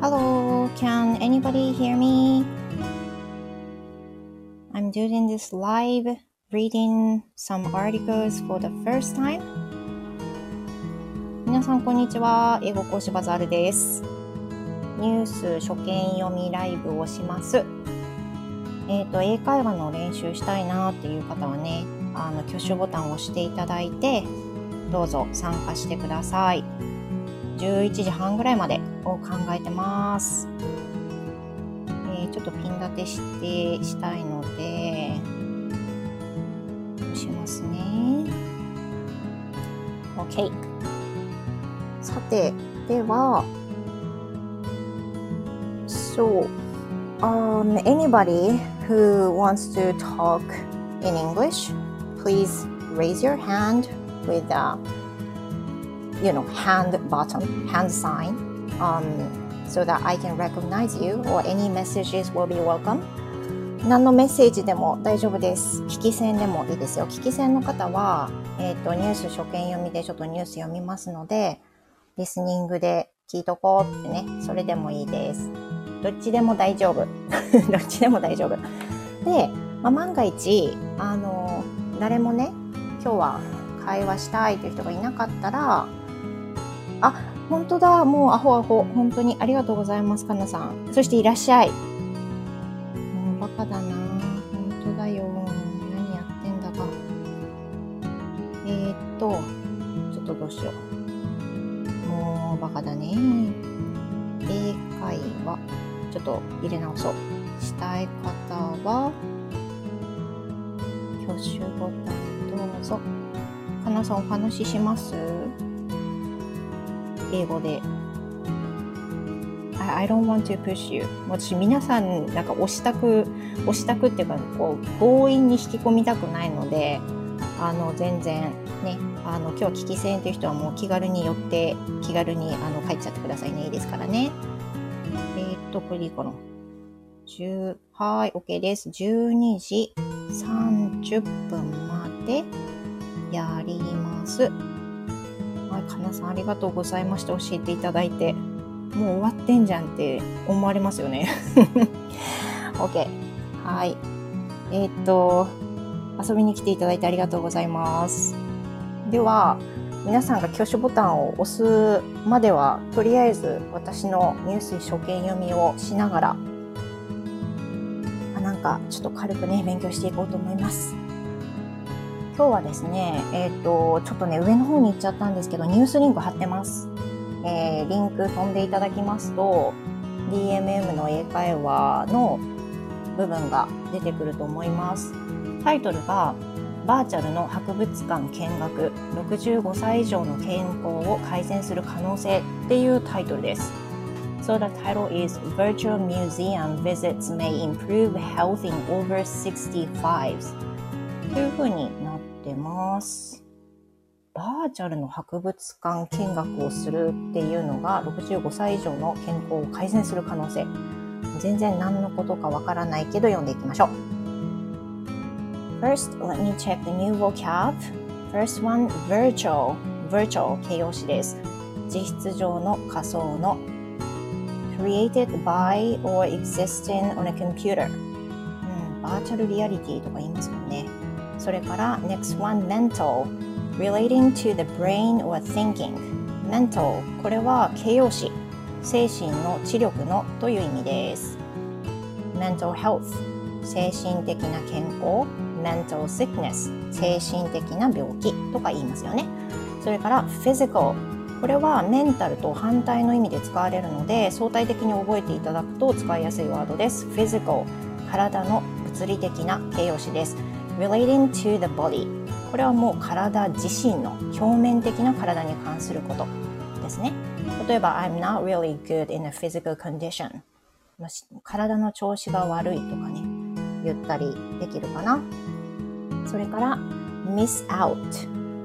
Hello, can anybody hear me? I'm doing this live reading some articles for the first time. 皆さん、こんにちは。英語講師バザールです。ニュース初見読みライブをします。えっ、ー、と、英会話の練習したいなっていう方はね、あの、挙手ボタンを押していただいて、どうぞ参加してください。11時半ぐらいまでを考えてます。えー、ちょっとピン立てしてしたいので、しますね。OK。さて、では、So, um, anybody who wants to talk in English, please raise your hand with a you know hand button hand sign um, so that I can recognize you or any messages will be welcome 何のメッセージでも大丈夫です。聞き戦でもいいですよ。聞き戦の方は、えっ、ー、と、ニュース初見読みでちょっとニュース読みますので、リスニングで聞いとこうってね、それでもいいです。どっちでも大丈夫。どっちでも大丈夫。で、まあ、万が一、あの、誰もね、今日は会話したいという人がいなかったら、あ、本当だ。もうアホアホ。本当にありがとうございます、かなさん。そしていらっしゃい。もうバカだな。本当だよ。何やってんだか。えー、っと、ちょっとどうしよう。もうバカだね。英会話。ちょっと入れ直そう。したい方は、挙手ボタンどうぞ。かなさんお話しします？英語で。I don't want to push you. 私皆さんなんか押したく押したくっていうかこう強引に引き込みたくないのであの全然ねあの今日は聞き戦という人はもう気軽に寄って気軽にあの帰っちゃってくださいね。いいですからね。えー、っとこれでいいかな。10はい OK です。12時30分までやります。い、かなさんありがとうございました。教えていただいて。もう終わってんじゃんって思われますよね。OK。はい。えー、っと、遊びに来ていただいてありがとうございます。では、皆さんが挙手ボタンを押すまでは、とりあえず私のニュース初見読みをしながら、あなんかちょっと軽くね、勉強していこうと思います。今日はですね、えっ、ー、と、ちょっとね、上の方に行っちゃったんですけど、ニュースリンク貼ってます。えー、リンク飛んでいただきますと、DMM の英会話の部分が出てくると思います。タイトルが、バーチャルの博物館見学、65歳以上の健康を改善する可能性っていうタイトルです。So the title is Virtual Museum Visits May Improve Health in Over 65s というふうになてます。バーチャルの博物館見学をするっていうのが65歳以上の健康を改善する可能性。全然何のことかわからないけど読んでいきましょう。First, let me check the new vocab. First one, virtual. virtual 形容詞です。実質上の仮想の created by or existing on a computer、うん、バーチャルリアリティとか言いますもんね。それから next one mental. Relating to the brain or thinking. Mental. これは形容詞。精神の知力のという意味です。Mental health. 精神的な健康。Mental sickness. 精神的な病気とか言いますよね。それから physical. これはメンタルと反対の意味で使われるので相対的に覚えていただくと使いやすいワードです。physical. 体の物理的な形容詞です。Relating to the body. これはもう体自身の表面的な体に関することですね。例えば I'm not really good in a physical condition. 体の調子が悪いとかね言ったりできるかな。それから miss out.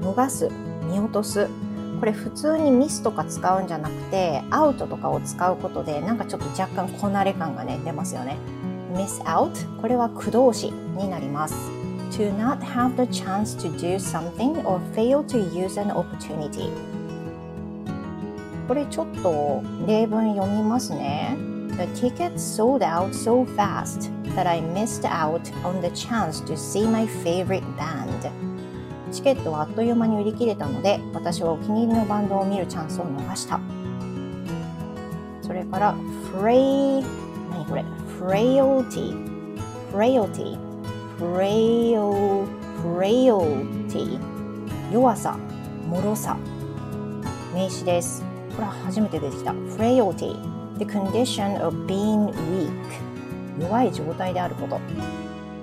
逃す見落とす。これ普通にミスとか使うんじゃなくてアウトとかを使うことでなんかちょっと若干こなれ感がね出ますよね。miss out これは駆動詞になります。To not have the chance to do something or fail to use an opportunity これちょっと例文読みますね。The tickets sold out so fast that I missed out on the chance to see my favorite band. チケットはあっという間に売り切れたので、私はお気に入りのバンドを見るチャンスを逃した。それから、フレイ、何これ frailty, frailty, frail, frailty 弱さ、脆さ名詞です。これは初めて出てきた。frailty, the condition of being weak 弱い状態であること。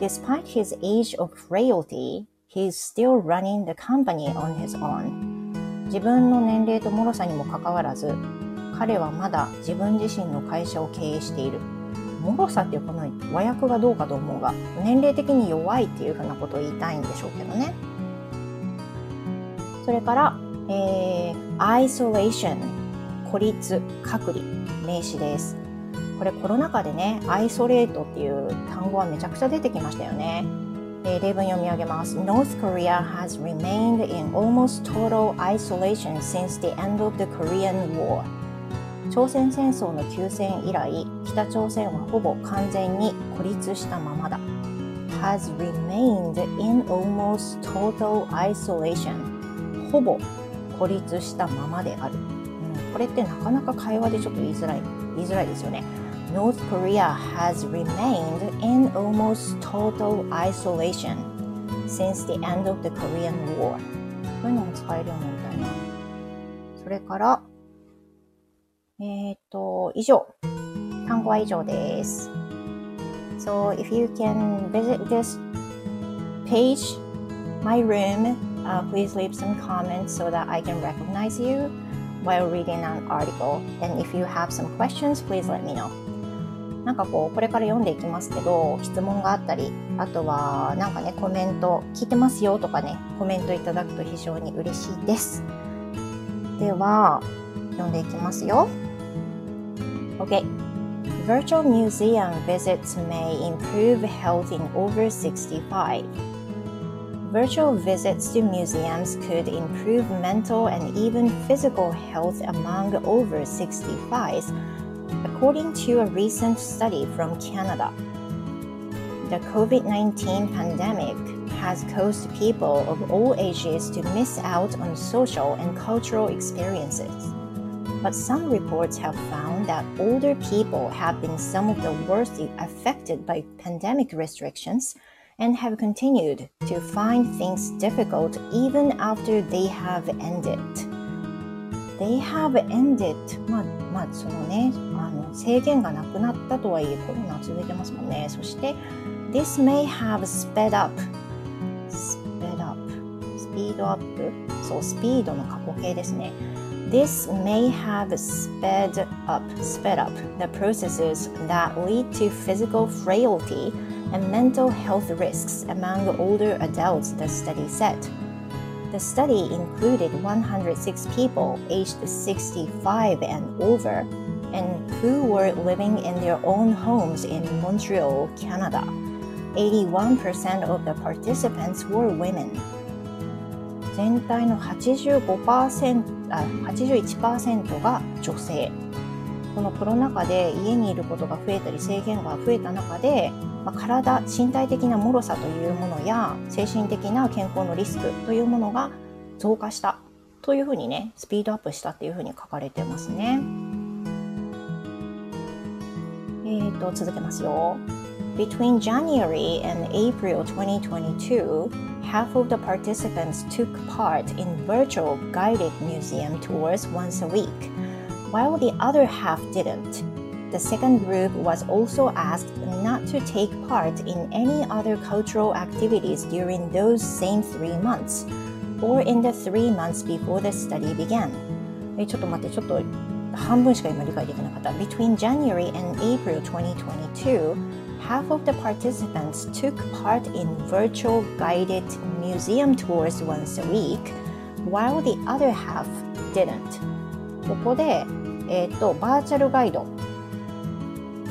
Despite his age of frailty, he's still running the company on his own. 自分の年齢と脆さにもかかわらず、彼はまだ自分自身の会社を経営している。脆さっていうこの和訳がどうかと思うが年齢的に弱いっていうふうなことを言いたいんでしょうけどねそれから、えー、isolation 孤立隔離名詞ですこれコロナ禍でねアイソレートっていう単語はめちゃくちゃ出てきましたよねえ例文読み上げます。North Korea has remained in almost total isolation since the end of the Korean War. 朝鮮戦争の休戦以来北朝鮮はほぼ完全に孤立したままだ has remained in almost total isolation ほぼ孤立したままである、うん、これってなかなか会話でちょっと言いづらい言いづらいですよね North Korea has remained in almost total isolation since the end of the Korean War こういうのも使えるようになりたいなそれからえっ、ー、と、以上。単語は以上です。So, if you can visit this page, my room, uh, please leave some comments so that I can recognize you while reading an article. And if you have some questions, please let me know. なんかこう、これから読んでいきますけど、質問があったり、あとはなんかね、コメント、聞いてますよとかね、コメントいただくと非常に嬉しいです。では、読んでいきますよ。Okay. Virtual museum visits may improve health in over 65. Virtual visits to museums could improve mental and even physical health among over 65s, according to a recent study from Canada. The COVID 19 pandemic has caused people of all ages to miss out on social and cultural experiences but some reports have found that older people have been some of the worst affected by pandemic restrictions and have continued to find things difficult even after they have ended. They have ended. まあ、まあ、そのね、あの制限がなくなったとはいえ、コロナ続いてますもんね。そして、This may have sped up. sped up. スピードアップそう、スピードの過去形ですね。 this may have sped up, sped up the processes that lead to physical frailty and mental health risks among older adults, the study said. The study included 106 people aged 65 and over and who were living in their own homes in Montreal, Canada. 81% of the participants were women. 全体の85%あ81%が女性このコロナ禍で家にいることが増えたり制限が増えた中で、まあ、体身体的な脆さというものや精神的な健康のリスクというものが増加したというふうにねスピードアップしたっていうふうに書かれてますね。えーと続けますよ。Between January and April 2022, half of the participants took part in virtual guided museum tours once a week, while the other half didn't. The second group was also asked not to take part in any other cultural activities during those same three months, or in the three months before the study began. えちょっと待って、ちょっと半分しか今理解できなかった。Between January and April 2022, half of the participants took part in virtual guided museum tours once a week, while the other half didn't. ここで、えーと、バーチャルガイド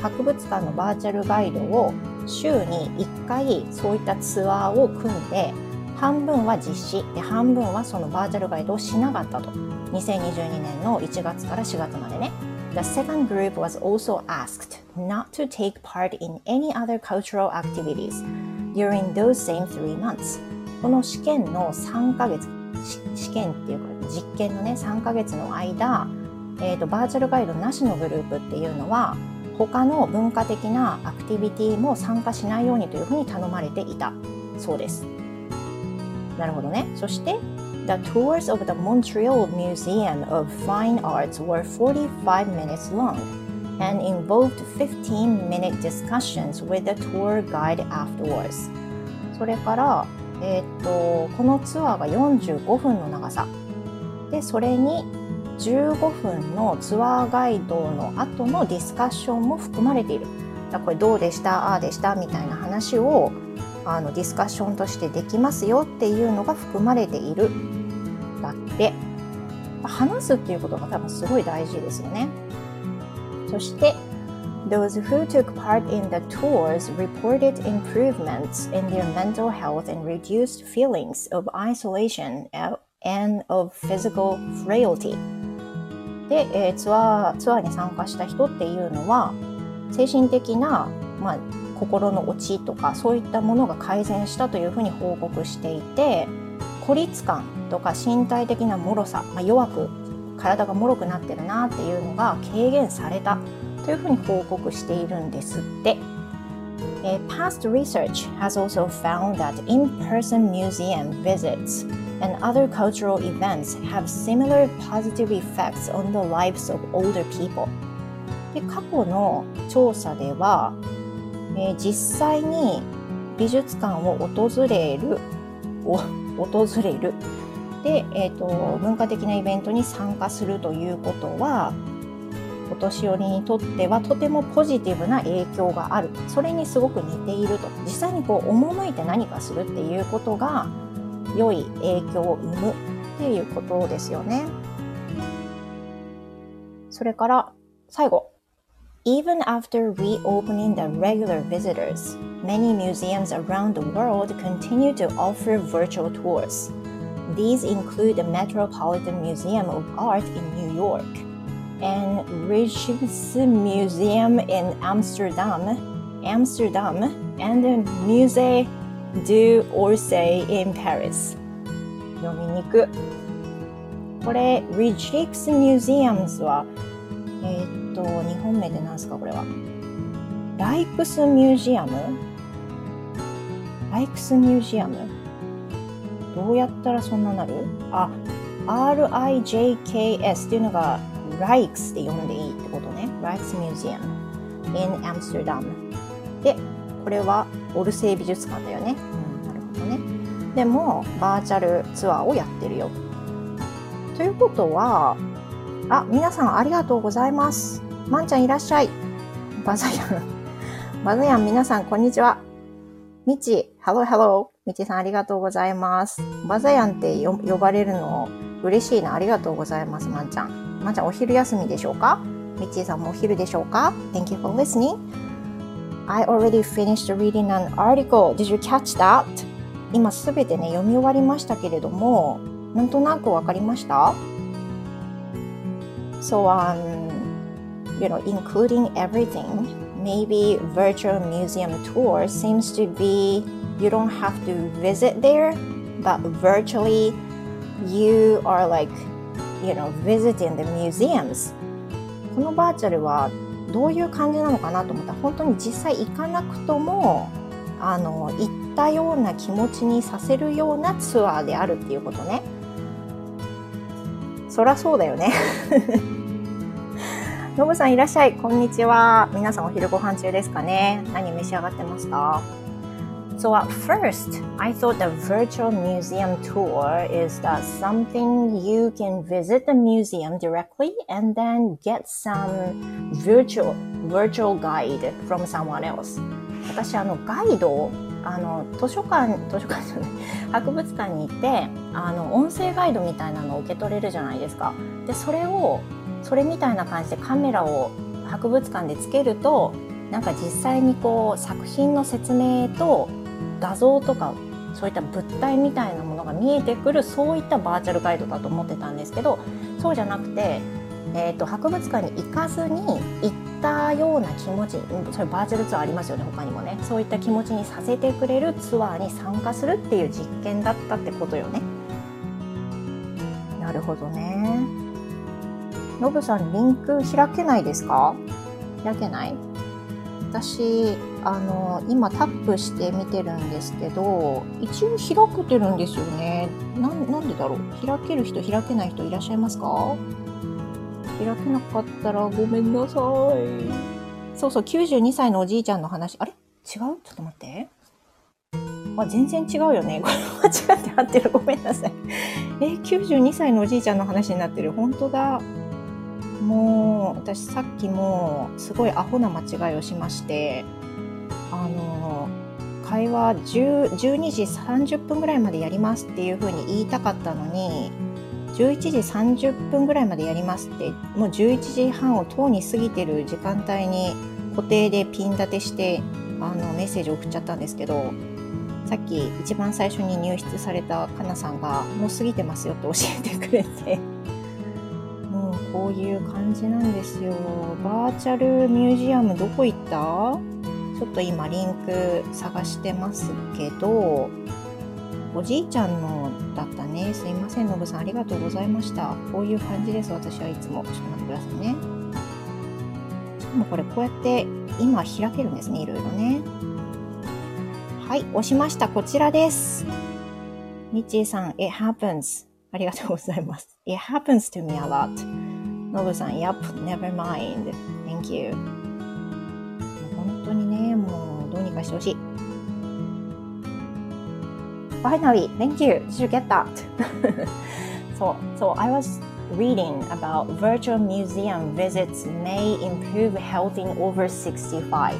博物館のバーチャルガイドを週に1回そういったツアーを組んで半分は実施で半分はそのバーチャルガイドをしなかったと2022年の1月から4月までね The second group was also asked not to take part in any other cultural activities during those same three months この試験の3ヶ月試験っていうか実験のね3ヶ月の間、えーと、バーチャルガイドなしのグループっていうのは他の文化的なアクティビティも参加しないようにというふうに頼まれていたそうです。なるほどね。そして The tours of the Montreal Museum of Fine Arts were 45 minutes long and involved 15 minute discussions with the tour guide afterwards. それから、えー、っとこのツアーが45分の長さでそれに15分のツアーガイドの後のディスカッションも含まれている。だこれどうでしたああでしたみたいな話をあのディスカッションとしてできますよっていうのが含まれているだって話すっていうことが多分すごい大事ですよねそして Those who took part in the tours reported improvements in their mental health and reduced feelings of isolation and of physical frailty で、えー、ツアーツアーに参加した人っていうのは精神的な、まあ、心の落ちとかそういったものが改善したというふうに報告していて孤立感とか身体的な脆さ、まあ、弱く体が脆くなってるなっていうのが軽減されたというふうに報告しているんですって。Uh, past research has also found that in-person museum visits and other cultural events have similar positive effects on the lives of older people. で過去の調査ではえー、実際に美術館を訪れる訪れるで、えーと、文化的なイベントに参加するということはお年寄りにとってはとてもポジティブな影響があるそれにすごく似ていると実際にこう赴いて何かするっていうことが良い影響を生むっていうことですよね。それから最後 Even after reopening the regular visitors, many museums around the world continue to offer virtual tours. These include the Metropolitan Museum of Art in New York and Rijksmuseum in Amsterdam, Amsterdam, and the Musée d'Orsay in Paris. 読みにく。これ、Rijksmuseums は、えーと、日本名で何すかこれは。ライクスミュージアムライクスミュージアム どうやったらそんななる？あ、RIJKS っていうのがライクスって読んでいいってことね。ライクスミュージアム in Amsterdam。で、これはオルセー美術館だよね。うん、なるほどね。でも、バーチャルツアーをやってるよ。ということは、あ、皆さんありがとうございます。まんちゃんいらっしゃい。バザヤン。バザヤン皆さんこんにちは。みち、ハローハロー。みちさんありがとうございます。バザヤンって呼ばれるの嬉しいな。ありがとうございます、まんちゃん。まんちゃんお昼休みでしょうか？みちさんもお昼でしょうか ?Thank you for listening. I already finished reading an article. Did you catch that? 今すべてね、読み終わりましたけれども、なんとなくわかりました？So, um, you know, including everything, maybe virtual museum tour seems to be you don't have to visit there, but virtually you are like, you know, visiting the museums. このバーチャルはどういう感じなのかなと思ったら本当に実際行かなくともあの行ったような気持ちにさせるようなツアーであるっていうことね。そりゃそうだよねのぶさんいらっしゃい。こんにちは。皆さんお昼ご飯中ですかね何召し上がってますか So at first, I thought the virtual museum tour is that something you can visit the museum directly and then get some virtual, virtual guide from someone else. 私、あの、ガイドをあの図書館図書館じゃない博物館に行ってあの音声ガイドみたいなのを受け取れるじゃないですか。でそれをそれみたいな感じでカメラを博物館でつけるとなんか実際にこう作品の説明と画像とかそういった物体みたいなものが見えてくるそういったバーチャルガイドだと思ってたんですけどそうじゃなくて、えーと、博物館に行かずに行ったような気持ちそれバーチャルツアーありますよね他にもねそういった気持ちにさせてくれるツアーに参加するっていう実験だったってことよね。なるほどね。ノブさんリンク開けないですか？開けない？私あの今タップして見てるんですけど一応開けてるんですよね。なんでだろう？開ける人開けない人いらっしゃいますか？開けなかったらごめんなさい。そうそう92歳のおじいちゃんの話。あれ？違う？ちょっと待って。あ全然違うよね。これ間違って合ってる。ごめんなさい。え92歳のおじいちゃんの話になってる。本当だもう私さっきもすごいアホな間違いをしましてあの会話12時30分ぐらいまでやりますっていうふうに言いたかったのに11時30分ぐらいまでやりますってもう11時半をとうに過ぎてる時間帯に固定でピン立てしてあのメッセージ送っちゃったんですけどさっき一番最初に入室されたかなさんがもう過ぎてますよって教えてくれて。こういう感じなんですよバーチャルミュージアムどこ行った？ちょっと今リンク探してますけど、おじいちゃんのだったね。すいません、のぶさん。ありがとうございました。こういう感じです、私はいつも。ちょっと待ってくださいね。しかもこれこうやって今開けるんですね、いろいろね。はい、押しました。こちらです。みちーさん、It happens. ありがとうございます。It happens to me a lot. のぶさん、Yep, never mind. Thank you. 本当にね、もうどうにかしてほしい。Finally, thank you. Did you get that? so, so I was reading about virtual museum visits may improve health in over 65.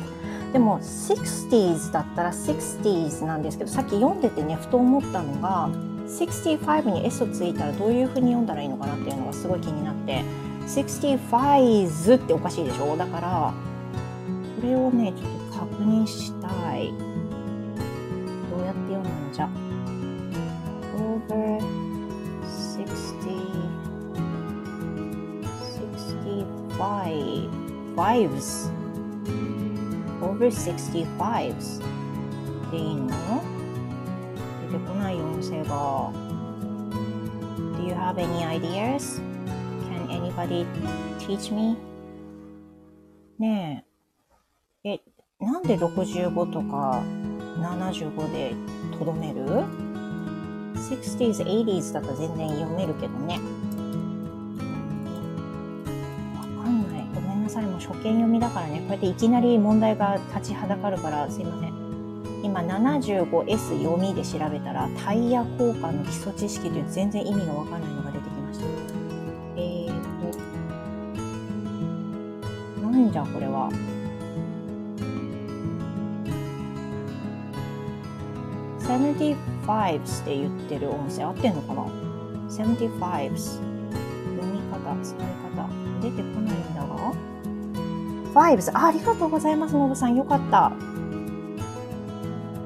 でも 60s だったら 60s なんですけどさっき読んでてねふと思ったのが65に S をついたらどういうふうに読んだらいいのかなっていうのがすごい気になって 65s っておかしいでしょ？だからこれをねちょっと確認したい。どうやって読むんじゃ over 65s over 65s でいいの？出てこない音声が。Do you have any ideas? Can anybody teach me? ねええ、なんで65とか75でとどめる ?60s, 80s だと全然読めるけどね。わかんない。ごめんなさい。もう初見読みだからね。こうやっていきなり問題が立ちはだかるからすいません。今 75S 読みで調べたらタイヤ交換の基礎知識という全然意味がわかんないのが出と、なんじゃこれは。75s って言ってるお店合ってんのかな ?75s 読み方、使い方。出てこないんだが 5s あありがとうございますのぶさん。よかった。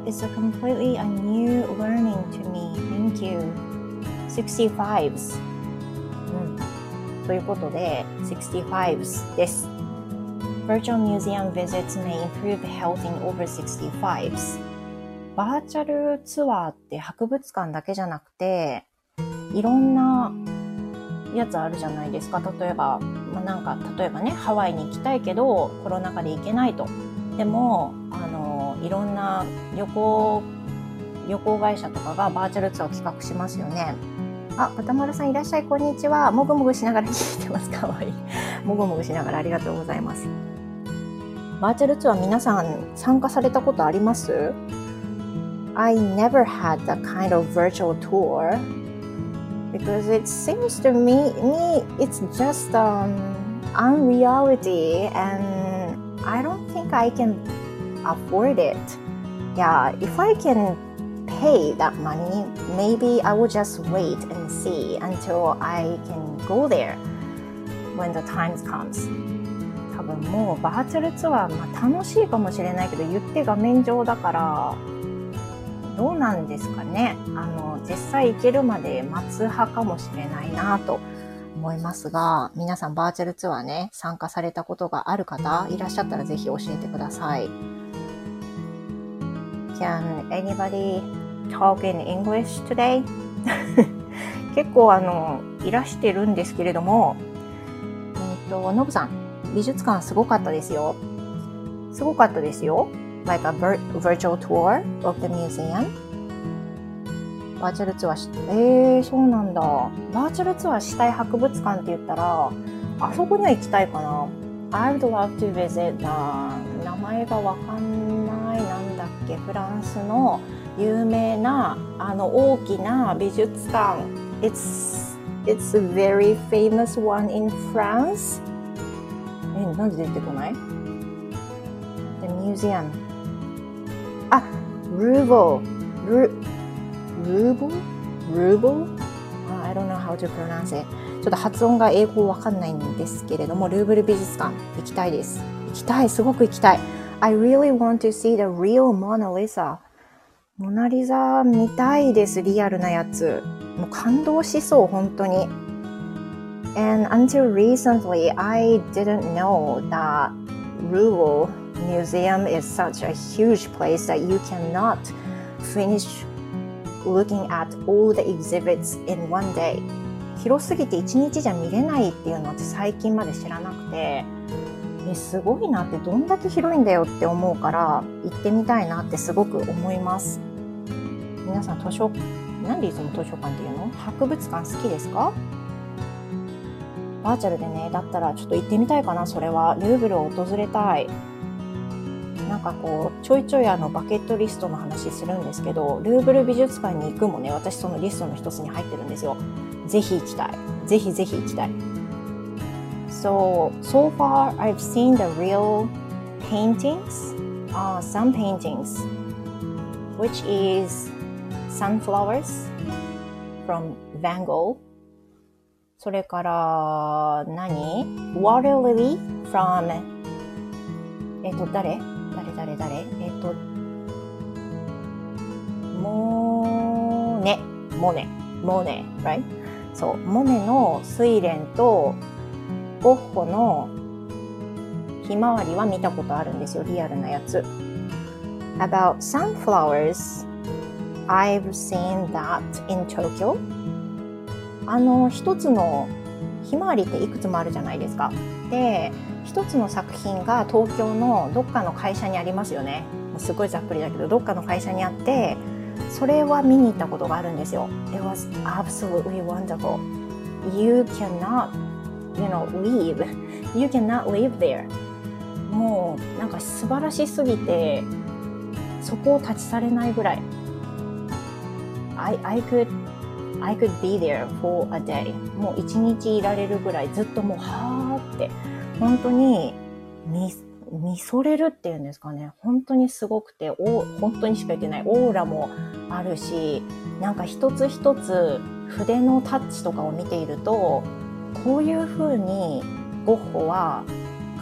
It's a completely a new learning to me. Thank you. 65s うん。ということで 65s です。Virtual museum visits may improve health in over 65s バーチャルツアーって博物館だけじゃなくて、いろんなやつあるじゃないですか。例えば、まあ、なんか、例えばね、ハワイに行きたいけど、コロナ禍で行けないと。でも、あの、いろんな旅行、旅行会社とかがバーチャルツアーを企画しますよね。あ、歌丸さんいらっしゃい、こんにちは。もぐもぐしながら聞いてます。かわいい。もぐもぐしながらありがとうございます。バーチャルツアー皆さん参加されたことあります I never had that kind of virtual tour because it seems to me, me it's just um, unreality and I don't think I can afford it. Yeah, if I can pay that money, maybe I will just wait and see until I can go there when the time comes. 分もうバーチャルツアー、まあ、楽しいかもしれないけど言って画面上だからどうなんですかね。あの、実際行けるまで待つ派かもしれないなと思いますが、皆さんバーチャルツアーね、参加されたことがある方いらっしゃったらぜひ教えてください。Can anybody talk in English today? 結構あの、いらしてるんですけれども、えっ、と、ノブさん、美術館すごかったですよ。すごかったですよ。like a virtual tour of the museum. バーチャルツアーし、えー、そうなんだ。バーチャルツアーしたい博物館って言ったら、あそこには行きたいかな。I would love to visit the 名前がわかんない、なんだっけ、フランスの有名なあの大きな美術館 It's it's a very famous one in France. え、なんで出てこない ?The museum. あ、ルーボー。ル、ルーボールーボー ?I don't know how to pronounce it. ちょっと発音が英語わかんないんですけれども、ルーブル美術館行きたいです。行きたい、すごく行きたい。I really want to see the real Mona Lisa. モナリザ見たいです、リアルなやつ。もう感動しそう、本当に。And until recently, I didn't know that Rural Museum is such a huge place that you cannot finish looking at all the exhibits in one day. 広すぎて一日じゃ見れないっていうのって最近まで知らなくて、えすごいなってどんだけ広いんだよって思うから行ってみたいなってすごく思います。皆さん図書なんでいつも図書館っていうの博物館好きですかバーチャルでね、だったらちょっと行ってみたいかな、それは。ルーブルを訪れたい。なんかこう、ちょいちょいあのバケットリストの話するんですけど、ルーブル美術館に行くもね、私そのリストの一つに入ってるんですよ。ぜひ行きたい。ぜひぜひ行きたい。So, so far I've seen the real paintings, uh, some paintings, which is sunflowers from Van Gogh それから何？Water Lily from えっと誰？誰？誰？誰？えっとモネ。モネ。モネ right? そう。モネの睡蓮とゴッホのひまわりは見たことあるんですよ。リアルなやつ。About sunflowers I've seen that in Tokyo. あの、一つのひまわりっていくつもあるじゃないですか。で、一つの作品が東京のどっかの会社にありますよね。すごいざっくりだけど、どっかの会社にあって、それは見に行ったことがあるんですよ。It was absolutely wonderful. You cannot, you know, leave. You cannot live there. もうなんか素晴らしすぎて、そこを立ち去れないぐらい I, I could I could be there for a day. もう一日いられるぐらいずっともうはーって。本当に見見それるっていうんですかね。本当にすごくてお本当にしか言ってない。オーラもあるしなんか一つ一つ筆のタッチとかを見ているとこういう風にゴッホは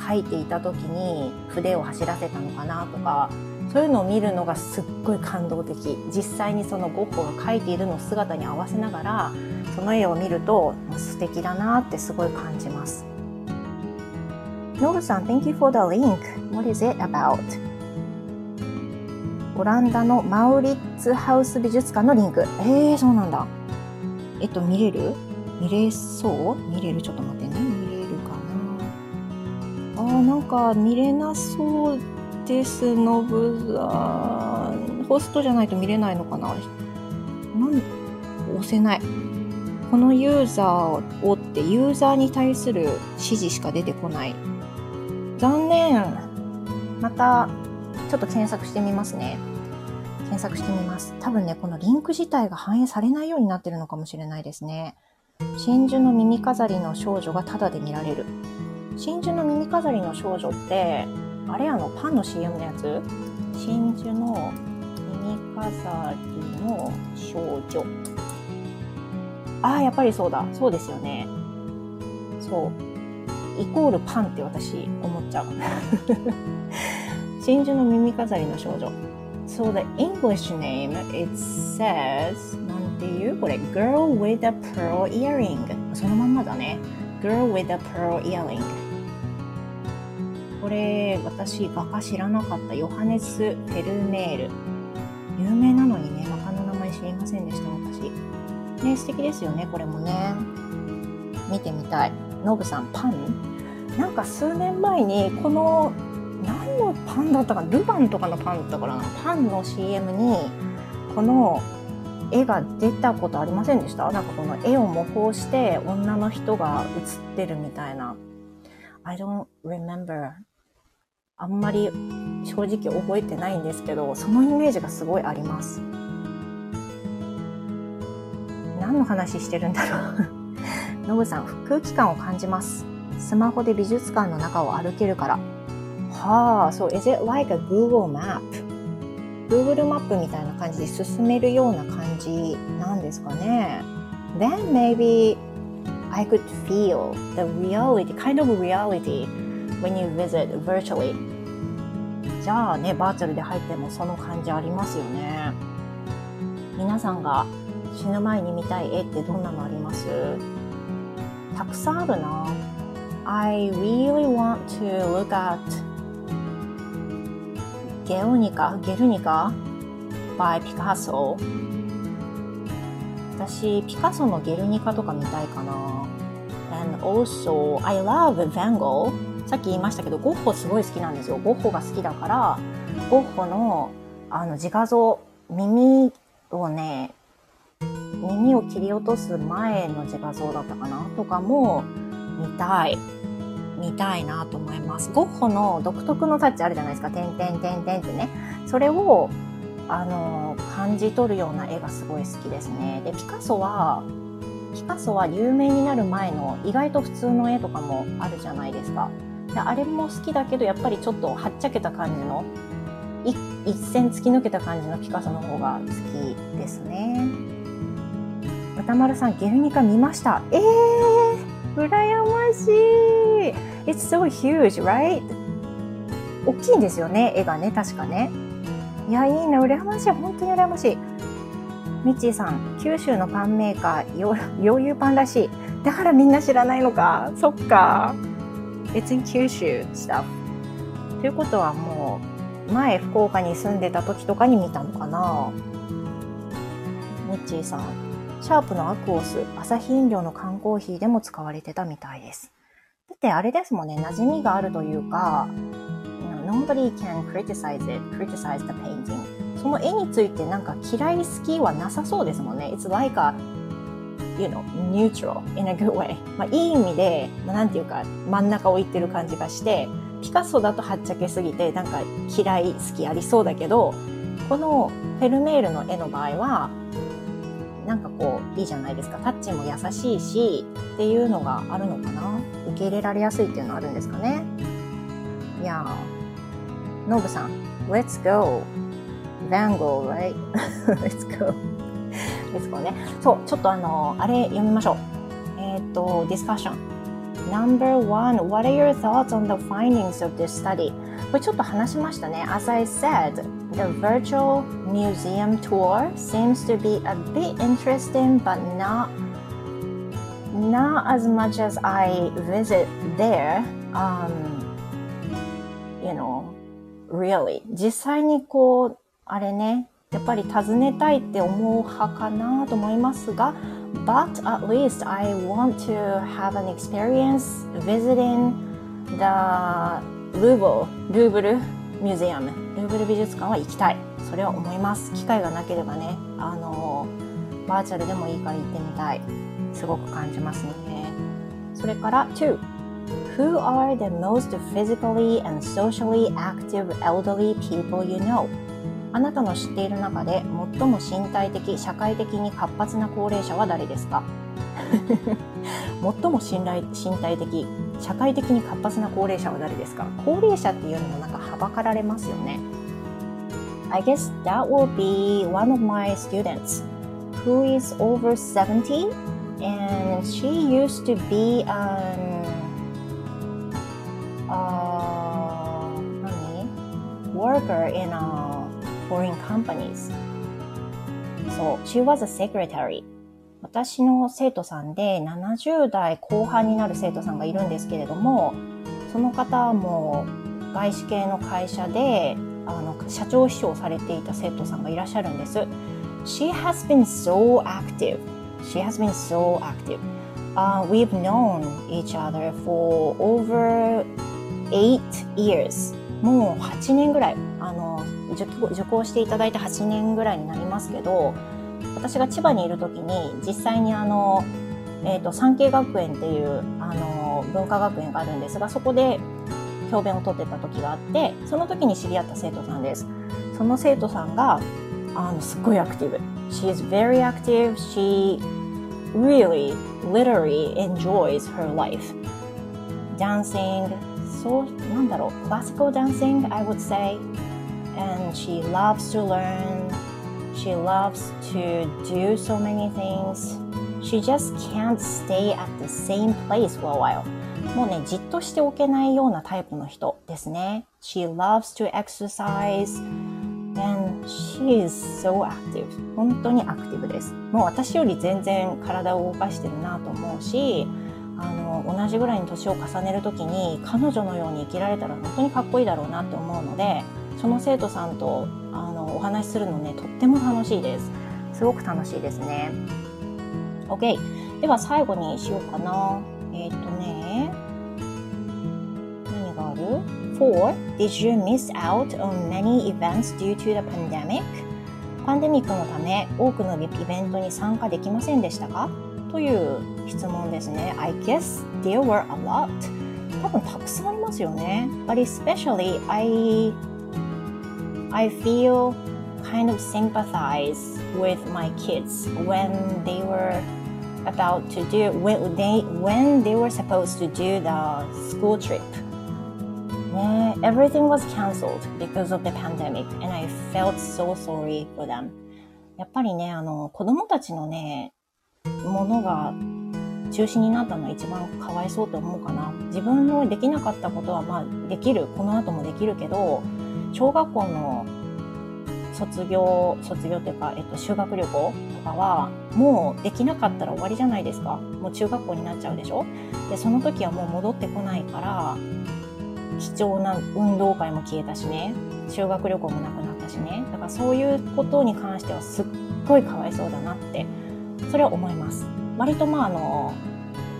書いていた時に筆を走らせたのかなとかそういうのを見るのがすっごい感動的。実際にそのゴッホが描いているの姿に合わせながらその絵を見ると素敵だなってすごい感じます。ノブさん Thank you for the link. What is it about? オランダのマウリッツハウス美術館のリンク。えー、そうなんだ。えっと見れる？見れそう？見れる？ちょっと待ってね。見れるかな？あーなんか見れなそう。です、ノブさん。ホストじゃないと見れないのかな？なん押せない。このユーザーをってユーザーに対する指示しか出てこない。残念。また、ちょっと検索してみますね。検索してみます。多分ね、このリンク自体が反映されないようになってるのかもしれないですね。真珠の耳飾りの少女がタダで見られる。真珠の耳飾りの少女って、あれあのパンの CM のやつ？真珠の耳飾りの少女。ああやっぱりそうだ。そうですよね。そう。イコールパンって私思っちゃう。真珠の耳飾りの少女。So the English name, it says, なんていう？これ、Girl with a Pearl Earring. そのまんまだね。Girl with a Pearl Earring. これ、私、画家知らなかった。ヨハネス・フェルメール。有名なのにね、画家の名前知りませんでした、私。ね、素敵ですよね、これもね。見てみたい。ノブさん、パン？なんか数年前に、この何のパンだったかルバンとかのパンだったからな？パンの CM にこの絵が出たことありませんでした？なんかこの絵を模倣して女の人が写ってるみたいな I don't remember あんまり正直覚えてないんですけどそのイメージがすごいあります何の話してるんだろう ノブさん空気感を感じますスマホで美術館の中を歩けるからはあ、そう、is it like a Google map? Google マップみたいな感じで進めるような感じなんですかね。Then maybe I could feel the reality, kind of reality when you visit virtually. じゃあね、バーチャルで入ってもその感じありますよね。皆さんが死ぬ前に見たい絵ってどんなのあります？たくさんあるな。I really want to look at ゲオニカ、ゲルニカ by ピカソ。私、ピカソのゲルニカとか見たいかな。And also, I love Van Gogh. さっき言いましたけど、ゴッホすごい好きなんですよ。ゴッホが好きだから、ゴッホのあの自画像、耳をね、耳を切り落とす前の自画像だったかな？とかも見たい。見たいなと思います。ゴッホの独特のタッチあるじゃないですか。点々点々ってね。それを、あの、感じ取るような絵がすごい好きですね。で、ピカソは、ピカソは有名になる前の意外と普通の絵とかもあるじゃないですか。あれも好きだけど、やっぱりちょっとはっちゃけた感じの、一線突き抜けた感じのピカソの方が好きですね。歌丸さん、ゲルニカ見ました？えー、羨ましい。It's so huge, right? 大きいんですよね、絵がね、確かね。いや、いいな、羨ましい。本当に羨ましい。ミッチーさん、九州のパンメーカー、ようパンらしい。だからみんな知らないのか。そっか。It's in 九州 stuff. ということはもう、前福岡に住んでた時とかに見たのかな。ミッチーさん、シャープのアクオス、アサヒ飲料の缶コーヒーでも使われてたみたいです。だってあれですもんね、馴染みがあるというか、nobody can criticize it, criticize the painting. その絵についてなんか嫌い好きはなさそうですもんね。It's like a, you know, neutral in a good way. まあ、いい意味で、まあ、なんていうか真ん中を言ってる感じがして、ピカソだとはっちゃけすぎてなんか嫌い好きありそうだけど、このフェルメールの絵の場合は、なんかこういいじゃないですか。タッチも優しいしっていうのがあるのかな。受け入れられやすいっていうのはあるんですかね。いやー、ノブさん、Let's go! Van Gogh, right? Let's go! Let's go ね。そう、ちょっとあの、あれ読みましょう。えっ、ー、と、ディスカッション。Number one, what are your thoughts on the findings of this study? これちょっと話しましたね。As I said, the virtual museum tour seems to be a bit interesting but not not as much as I visit there, um, you know, really. 実際にこう、あれね、やっぱり訪ねたいって思う派かなと思いますが、but at least I want to have an experience visiting the Louvre, ルーブルミュージアム、ルーブル美術館は行きたい。それは思います。機会がなければね、あの、バーチャルでもいいから行ってみたい。すごく感じますね。それから2 Who are the most physically and socially active elderly people you know? あなたの知っている中で最も身体的、社会的に活発な高齢者は誰ですか？最も信頼身体的、社会的に活発な高齢者は誰ですか？高齢者っていうのもなんかはばかられますよね。I guess that will be one of my students who is over 70 and she used to be an uh, worker in a foreign companies. そう、she was a secretary. 私の生徒さんで70代後半になる生徒さんがいるんですけれども、その方はもう外資系の会社であの社長秘書をされていた生徒さんがいらっしゃるんです。She has been so active. She has been so active. Uh, we've known each other for over eight years. もう8年ぐらいあの受受講していただいて8年ぐらいになりますけど私が千葉にいる時に実際にあの、えーと、産経学園っていうあの文化学園があるんですがそこで教鞭を取ってた時があってその時に知り合った生徒さんです。その生徒さんがあのすっごいアクティブ。She is very active. She really literally enjoys her life. Dancing. そうなんだろう。Classical dancing I would say. And she loves to learn she loves to do so many things she just can't stay at the same place for a while もうねじっとしておけないようなタイプの人ですね she loves to exercise and she is so active 本当にアクティブですもう私より全然体を動かしてるなと思うしあの同じぐらいに年を重ねる時に彼女のように生きられたら本当にかっこいいだろうなって思うのでその生徒さんとあのお話しするのねとっても楽しいですすごく楽しいですね OK では最後にしようかなえっ、ー、とね何がある？4. Did you miss out on many events due to the pandemic? パンデミックのため多くのイベントに参加できませんでしたか？という質問ですね。I guess there were a lot. 多分たくさんありますよね。But especially I, I feel kind of sympathize with my kids when they were about to do when they when they were supposed to do the school trip. ね、everything was cancelled because of the pandemic and I felt so sorry for them. やっぱりね、あの、子供たちのね、ものが中止になったのは一番かわいそうと思うかな。自分のできなかったことはまあできる、この後もできるけど、小学校の卒業、卒業っていうか、えっと、修学旅行とかは、もうできなかったら終わりじゃないですか。もう中学校になっちゃうでしょ？で、その時はもう戻ってこないから、貴重な運動会も消えたしね、修学旅行もなくなったしね。だからそういうことに関してはすっごいかわいそうだなってそれは思います。割とまああの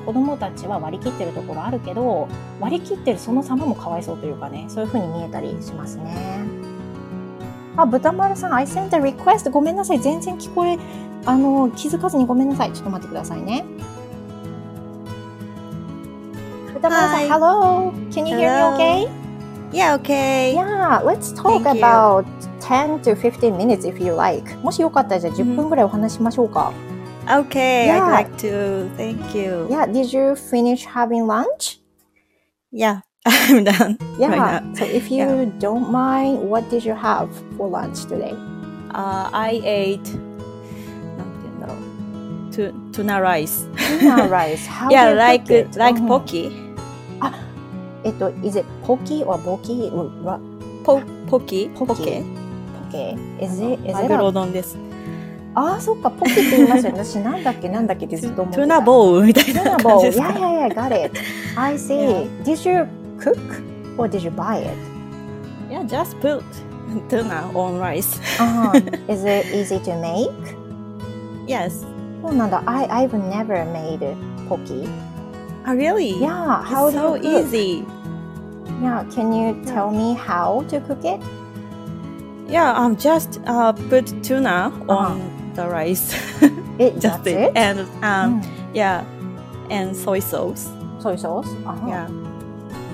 子供たちは割り切ってるところあるけど割り切ってるその様もかわいそうというかねそういう風に見えたりしますね。あ、豚丸さん、I sent a request. ごめんなさい。全然聞こえ、あの、気づかずにごめんなさい。ちょっと待ってくださいね。豚丸さん、Hello. Can you hear me okay? Yeah, okay. Yeah, let's talk about 10 to 15 minutes if you like. もしよかったらじゃあ10分ぐらいお話しましょうか。Okay, yeah. I'd like to. Thank you. Yeah, did you finish having lunch? Yeah, I'm done. Yeah. Right so if you yeah. don't mind, what did you have for lunch today? Uh, I ate tuna rice. Tuna rice. How yeah, like like mm -hmm. pocky. Ah, えっと、is it pocky or boki? Po pocky. Pocky. Pocky. Is it, is it マグロ丼です。 ああ、そっか、ポキって言いますよね。私、なんだっけ、なんだっけってずっと思ってトゥナボウみたいな感じですか。Yeah, yeah, yeah, got it. I see. Did you cook or did you buy it? Yeah, just put tuna on rice. uh, is it easy to make? Yes. そうなんだ。I, I've never made poki. Oh, really? Yeah. How It's so easy. Yeah. Can you tell me how to cook it? Yeah, um, just uh, put tuna on the rice. It, Just it? it? And um, mm. yeah, and soy sauce. Soy sauce? Uh-huh. Yeah.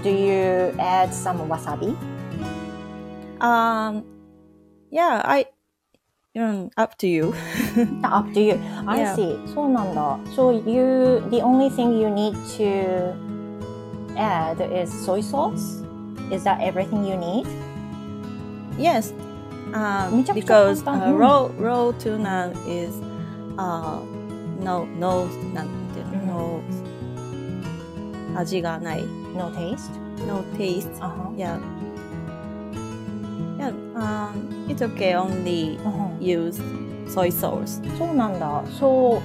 Do you add some wasabi? Um, yeah, I. Um, up to you. up to you. I yeah. see. そうなんだ. So you, the only thing you need to add is soy sauce. Is that everything you need? Yes. Um, because uh, raw raw tuna is uh, no no なんていうの、mm. no 味がない no taste no taste uh -huh. yeah yeah um, it's okay. Only use soy sauce. そうなんだ。So,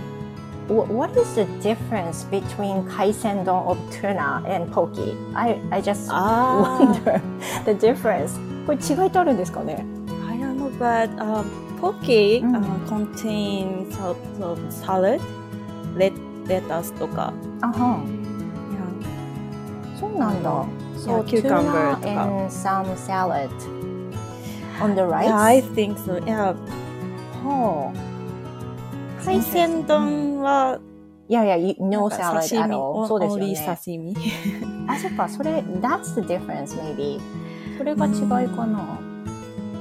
wh- what is the difference between kaisendon of tuna and poke? I, I just Ah. wonder the difference. これ違いってあるんですかね I don't know, but um, poke Mm. uh, contains sort of salad, let lettuce とか。あは Yeah. そうなんだ。So, cucumber とか and some salad on the rice? Yeah, I think so. Yeah. はあ海鮮丼はいやいや、no か salad 刺 at 身 all. そうですよね。刺身。あ、そっか、それ、that's the difference, maybe. それが違いかな。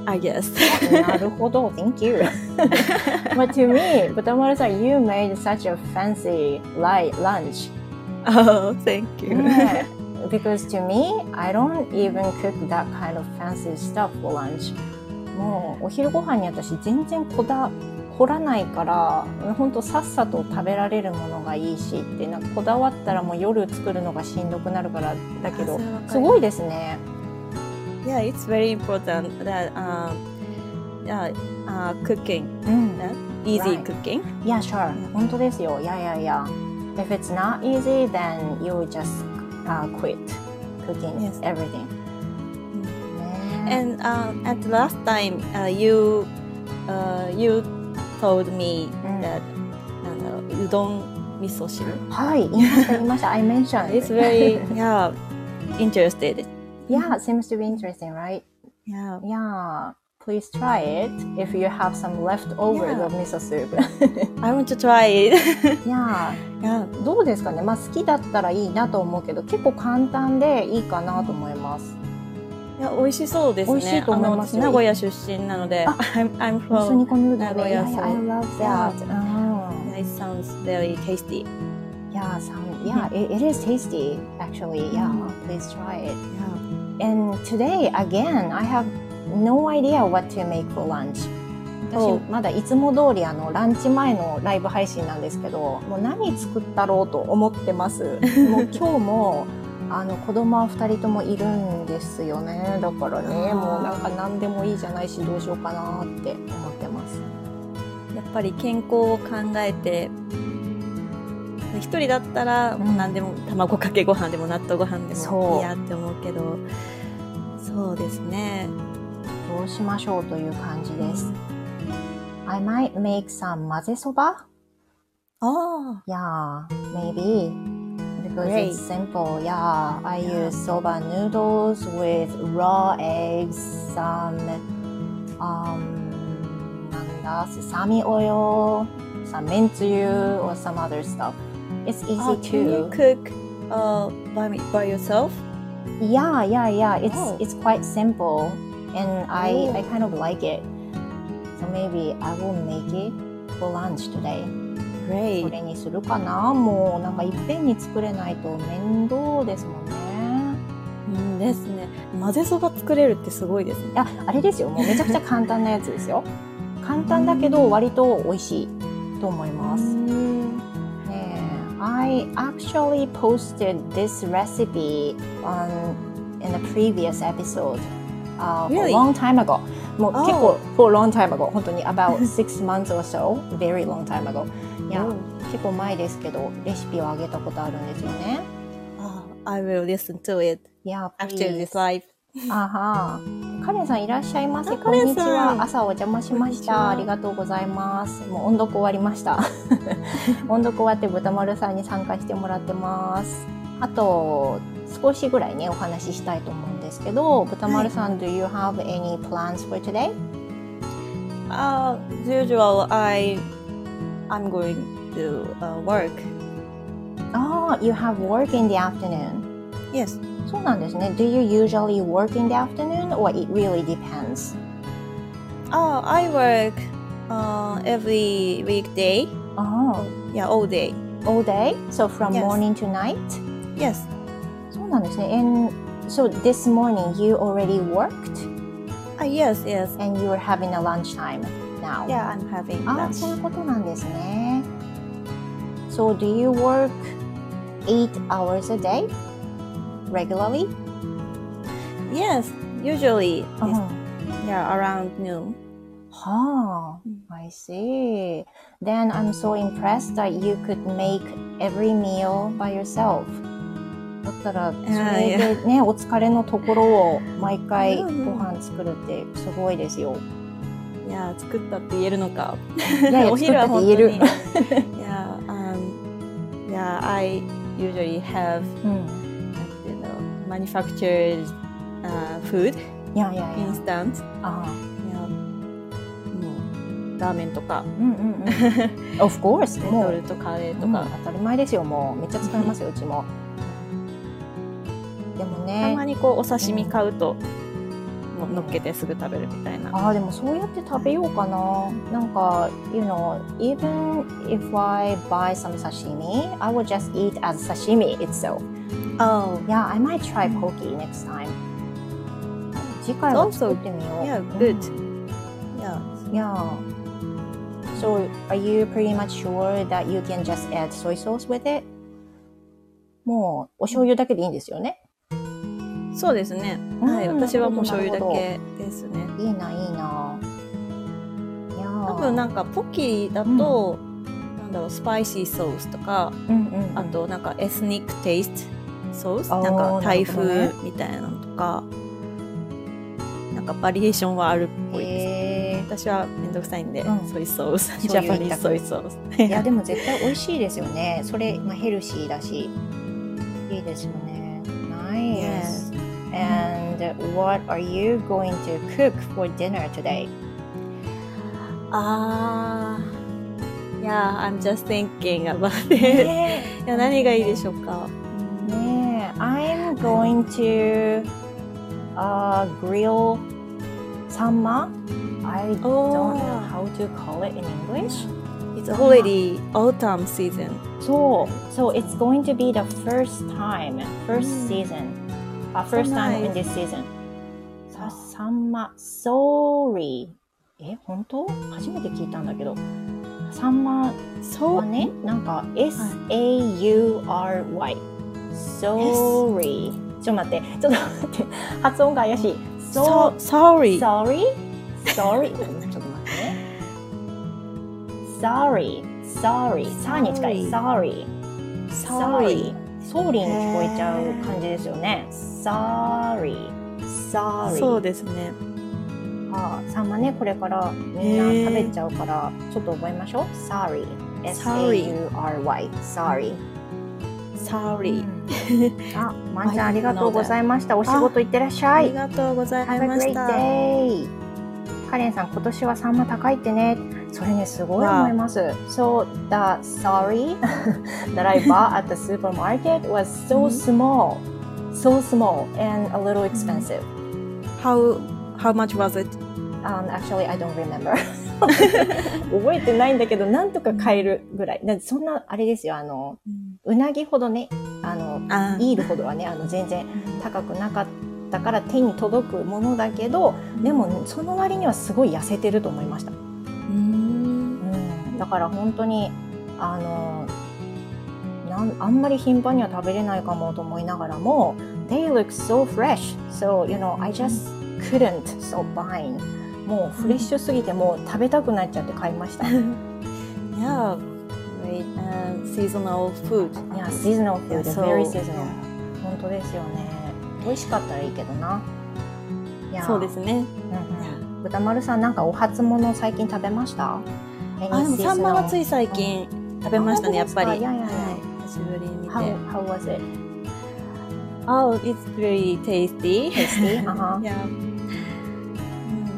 I guess. なるほど、thank you. But to me, 豚丸さん、you made such a fancy light lunch. oh, thank you. ね Because to me, I don't even cook that kind of fancy stuff for lunch. もう、お昼ご飯に私全然こだ、凝らないから、ほんとさっさと食べられるものがいいしって、なんかこだわったらもう夜作るのがしんどくなるからだけどすごいですね。Yeah, it's very important that um, yeah, uh, cooking, うん。 uh, easy Right. cooking. Yeah, sure. 本当ですよ。いやいやいや。If it's not easy, then you just、uh, quit cooking Yes. everything. ね And um, at the last time, uh, you uh, you told me うん that なんだろううどん味噌汁。はい、言いました、言いました。I mentioned. It's very yeah interested. Yeah, seems to be interesting, right? Yeah. Yeah. Please try it if you have some leftovers Yeah. of miso soup. I want to try it. yeah. yeah. どうですかねまあ好きだったらいいなと思うけど、結構簡単でいいかなと思います。いや美味しそうですね。美味しいと思います名古屋出身なので、あ I'm I'm from 名古屋いや I love that. うん It sounds very tasty. Yeah, some, yeah, it, it is tasty actually. Yeah, please try it. Yeah. And today again, I have no idea what to make for lunch. 私 Oh. まだいつも通りあのランチ前のライブ配信なんですけど、もう何作ったろうと思ってます。もう今日もあの子供は二人ともいるんですよね。だからね、もうなんか何でもいいじゃないしどうしようかなって思ってます。やっぱり健康を考えて一人だったらうん何でも卵かけご飯でも納豆ご飯でそうもいいやって思うけどそうですねどうしましょうという感じです。I might make some 混ぜそばあ Yeah, maybe. Because Great. it's simple. Yeah, I Yeah. use soba noodles with raw eggs, some um, sesame oil, some めんつゆ or some other stuff. It's あ easy Can you too. cook uh, by, by yourself? Yeah, yeah, yeah. It's Oh. it's quite simple, and I Oh. I kind of like it. So maybe I will make it for lunch today. そ Great. れにするかなもうなんかいっぺんに作れないと面倒ですもんね。うんですね混ぜそば作れるってすごいですねいや、あれですよ。もうめちゃくちゃ簡単なやつですよ。簡単だけど割と美味しいと思います。うんねえ I actually posted this recipe on in a previous episode uh, for a Really? long time ago. もう Oh. 結構 for a long time ago 本当に about six months or so very long time ago いや、 Oh. 結構前ですけどレシピをあげたことあるんですよね。あ I will listen to it いや、 after please this live あは カレンさんいらっしゃいませ。あこんにちは。朝お邪魔しました。ありがとうございます。もう音読終わりました。音読終わって豚丸さんに参加してもらってます。あと少しぐらいねお話ししたいと思うんですけど、豚丸さん、Do you have any plans for today? Uh, as usual, I I'm going to uh, work. Oh, you have work in the afternoon? Yes. そうなんですね。Do you usually work in the afternoon or it really depends? Oh, I work uh, every weekday. Oh, Yeah, all day. all day? So from Yes. morning to night? Yes. そうなんですね。And so this morning you already worked Uh, yes, yes. and you are having a lunchtime now. Yeah, I'm having あ lunch. そういうことなんですね。So do you work eight hours a day Regularly? Yes, usually. Yes. Yeah, around noon. Huh. I see. Then I'm so impressed that you could make every meal by yourself. だったら、それでね、お疲れのところを毎回ご飯作るってすごいですよ。いや、作ったって言えるのか。いやお昼は本当に。いや、um, yeah, I usually have、うん、manufactured、uh, food. いやいやいや。instant. ああ。ラーメンとか。うんうんうん。of course. レトルトカレーとか、うん、当たり前ですよ。もうめっちゃ使いますよ、うちも。でもね。たまにこうお刺身買うと。も乗っけてすぐ食べるみたいな。ああ、でもそうやって食べようかな。なんか、you know, even if I buy some sashimi, I will just eat as sashimi itself. Oh. Yeah, I might try poke next time. 次回は作ってみよう。Yeah, good. Yeah. Yeah. So, are you pretty much sure that you can just add soy sauce with it? もう、お醤油だけでいいんですよね。そうですね。はい、私はもう醤油だけですね。いいな、いいな。いや多分なんかポキだと、うん、なんだろう、スパイシーソースとか、うんうんうん、あとなんかエスニックテイストソース？なんかタイ風みたいなのとか、なんかバリエーションはあるっぽいです、私はめんどくさいんで、うん、ソイソース、ジャパニーズソイソース。いや、でも絶対美味しいですよね。それ、まあ、ヘルシーだし、いいですよね。ナイス。And what are you going to cook for dinner today? Ah, yeah, I'm just thinking about it. いや何がいいでしょうか？ね I'm going to uh, grill summer. I don't know how to call it in English. It's already autumn season. So, so it's going to be the first time, first season. Uh, first so time in this season. さ、サンマ、sorry. え、本当初めて聞いたんだけど。サンマはね、なんか S-A-U-R-Y。 Sorry. ちょっと待って、ちょっと待って。発音が怪しい。so, sorry. sorry? sorry? ちょっと待ってね。sorry. sorry. さに近い。sorry. sorry. ソーリーに聞こえちゃう感じですよね。sorry, sorry. そうですね。ああ、サンマね、これからみんな食べちゃうから、ちょっと覚えましょう。sorry, s-a-u-r-y, sorry. サーリー。あ、まんちゃん、ありがとうございました。お仕事いってらっしゃい。あ,りがとうございました。カレンさん、今年はサンマ高いってね。それね、すごい思います。そう、だ、サーリー。だらいば、あっスーパーマーケットは、そう、スモ。そう、スモー、ん a little expensive。how、how much was it?Um, actually, I don't remember. 覚えてないんだけど、なんとか買えるぐらい。そんな、あれですよ、あの、うなぎほどね、あの、イー。ルほどはね、あの、全然高くなかったから手に届くものだけど、でも、その割にはすごい痩せてると思いました。だから本当にあのなんあんまり頻繁には食べれないかもと思いながらも They look so fresh. So you know I just couldn't stop buying. もうフレッシュすぎてもう食べたくなっちゃって買いました。Yeah great、uh, seasonal food Yeah seasonal food yeah, so, very seasonal 本当ですよね美味しかったらいいけどなそうですね、うんうん、豚丸さんなんかお初物最近食べましたあでもサンマはつい最近食べましたね、やっぱり。いやいやいや久しぶりに見て。How, how was it? Oh, it's very tasty. Tasty? Uh-huh. yeah.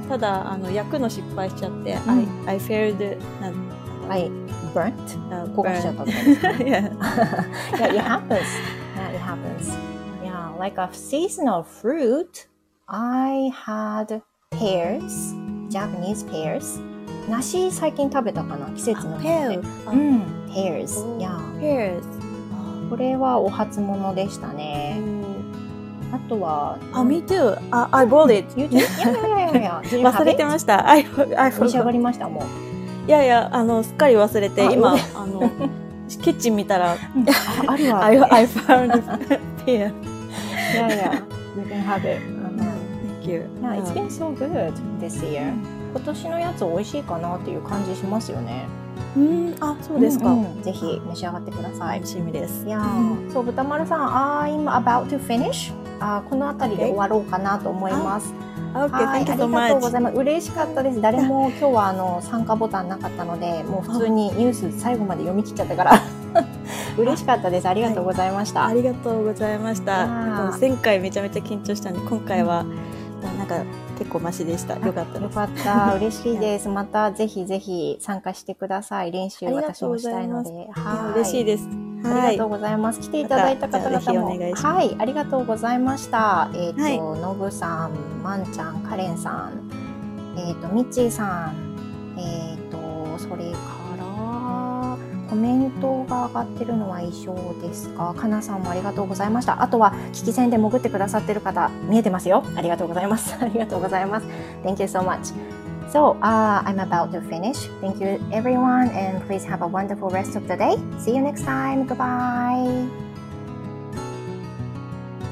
ただあの焼くの失敗しちゃって、うん、I I failed なん I burnt 焦がしちゃったとか yeah. yeah, it happens. Yeah, it happens. Yeah, like a seasonal fruit, I had pears, Japanese pears. 梨最近食べたかな季節のもので。うん、pears。Yeah. pears。これはお初物でしたね。あとは、あ、me too. I bought it. You did? いやいやいやいや、忘れてました。I, I 召し上がりましたもう。いやいや、あの、すっかり忘れて、今、あの、キッチン見たら、あるわ。I, I found pear. いやいや、you can have it. thank you. Yeah, it's been so good this year. 今年のやつ美味しいかなっていう感じしますよね。うん、あ、そうですか。うんうんぜひ召し上がってください楽。しみです。いやーそう豚丸さん、I'm about to finish. あーこの辺りで終わろうかなと思います。はい、ありがとうご.ざいます。嬉しかったです。誰も今日はあの参加ボタンなかったので、もう普通にニュース最後まで読み切っちゃったから 嬉しかったです。ありがとうございました。ありがとうございました。前回めちゃめちゃ緊張したんで、今回はなんか結構マシでした。よかった。よかった。嬉しいです。またぜひぜひ参加してください。練習私もしたいいので。はい嬉しいです。あはいりがとう。ございます。来ていただいた方々も、ますはい、ありがとうございました。えっ、と、はいのぶさん、まんちゃん、かれんさん、えっ、と、みっちーさん、えっ、と、それから、コメントが上がってるのは以上ですか。かなさんもありがとうございました。あとは、聞き戦で潜ってくださってる方、見えてますよ。ありがとうございます。ありがとうございます。Thank you so much. So, uh, I'm about to finish. Thank you, everyone, and please have a wonderful rest of the day. See you next time. Goodbye.